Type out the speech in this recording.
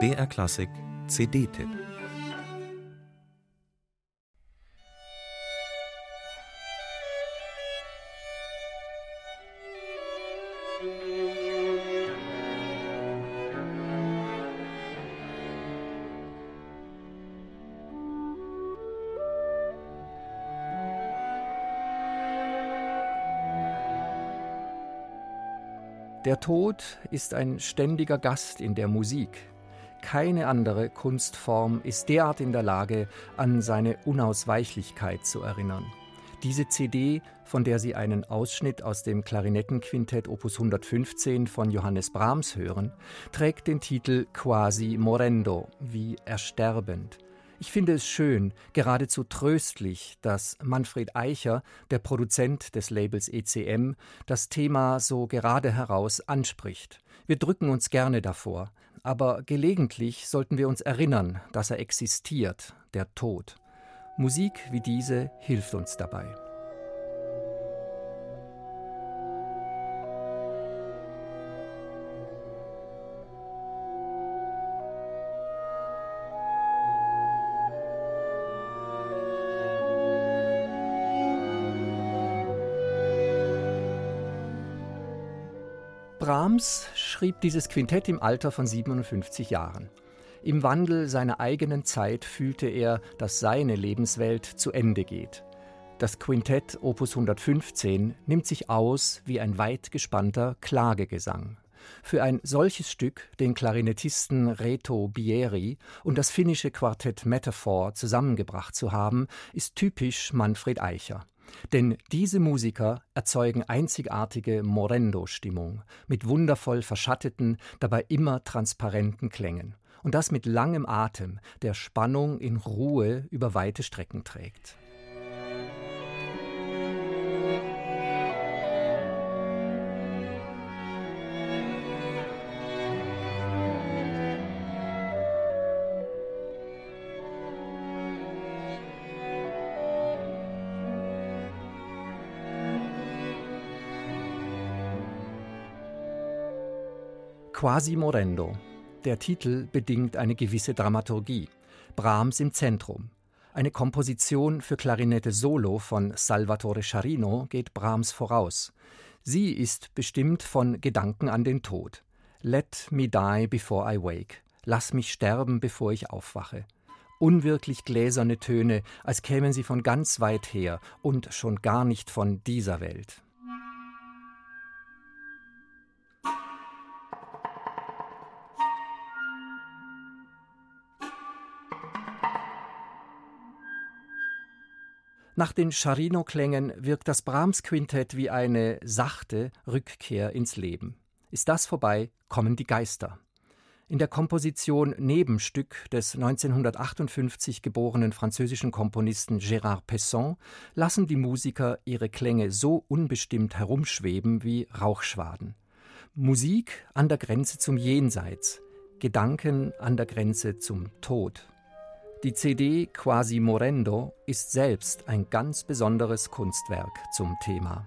BR Klassik CD-Tipp Der Tod ist ein ständiger Gast in der Musik. Keine andere Kunstform ist derart in der Lage, an seine Unausweichlichkeit zu erinnern. Diese CD, von der Sie einen Ausschnitt aus dem Klarinettenquintett Opus 115 von Johannes Brahms hören, trägt den Titel Quasi Morendo, wie ersterbend. Ich finde es schön, geradezu tröstlich, dass Manfred Eicher, der Produzent des Labels ECM, das Thema so gerade heraus anspricht. Wir drücken uns gerne davor, aber gelegentlich sollten wir uns erinnern, dass er existiert, der Tod. Musik wie diese hilft uns dabei. Brahms schrieb dieses Quintett im Alter von 57 Jahren. Im Wandel seiner eigenen Zeit fühlte er, dass seine Lebenswelt zu Ende geht. Das Quintett Opus 115 nimmt sich aus wie ein weit gespannter Klagegesang. Für ein solches Stück den Klarinettisten Reto Bieri und das finnische Quartett Metaphor zusammengebracht zu haben, ist typisch Manfred Eicher. Denn diese Musiker erzeugen einzigartige Morendo-Stimmung mit wundervoll verschatteten, dabei immer transparenten Klängen. Und das mit langem Atem, der Spannung in Ruhe über weite Strecken trägt. Quasi Morendo. Der Titel bedingt eine gewisse Dramaturgie. Brahms im Zentrum. Eine Komposition für Klarinette Solo von Salvatore Scharino geht Brahms voraus. Sie ist bestimmt von Gedanken an den Tod. Let me die before I wake. Lass mich sterben, bevor ich aufwache. Unwirklich gläserne Töne, als kämen sie von ganz weit her und schon gar nicht von dieser Welt. Nach den Scharino-Klängen wirkt das Brahms-Quintett wie eine sachte Rückkehr ins Leben. Ist das vorbei, kommen die Geister. In der Komposition Nebenstück des 1958 geborenen französischen Komponisten Gérard Pesson lassen die Musiker ihre Klänge so unbestimmt herumschweben wie Rauchschwaden. Musik an der Grenze zum Jenseits, Gedanken an der Grenze zum Tod. Die CD Quasi Morendo ist selbst ein ganz besonderes Kunstwerk zum Thema.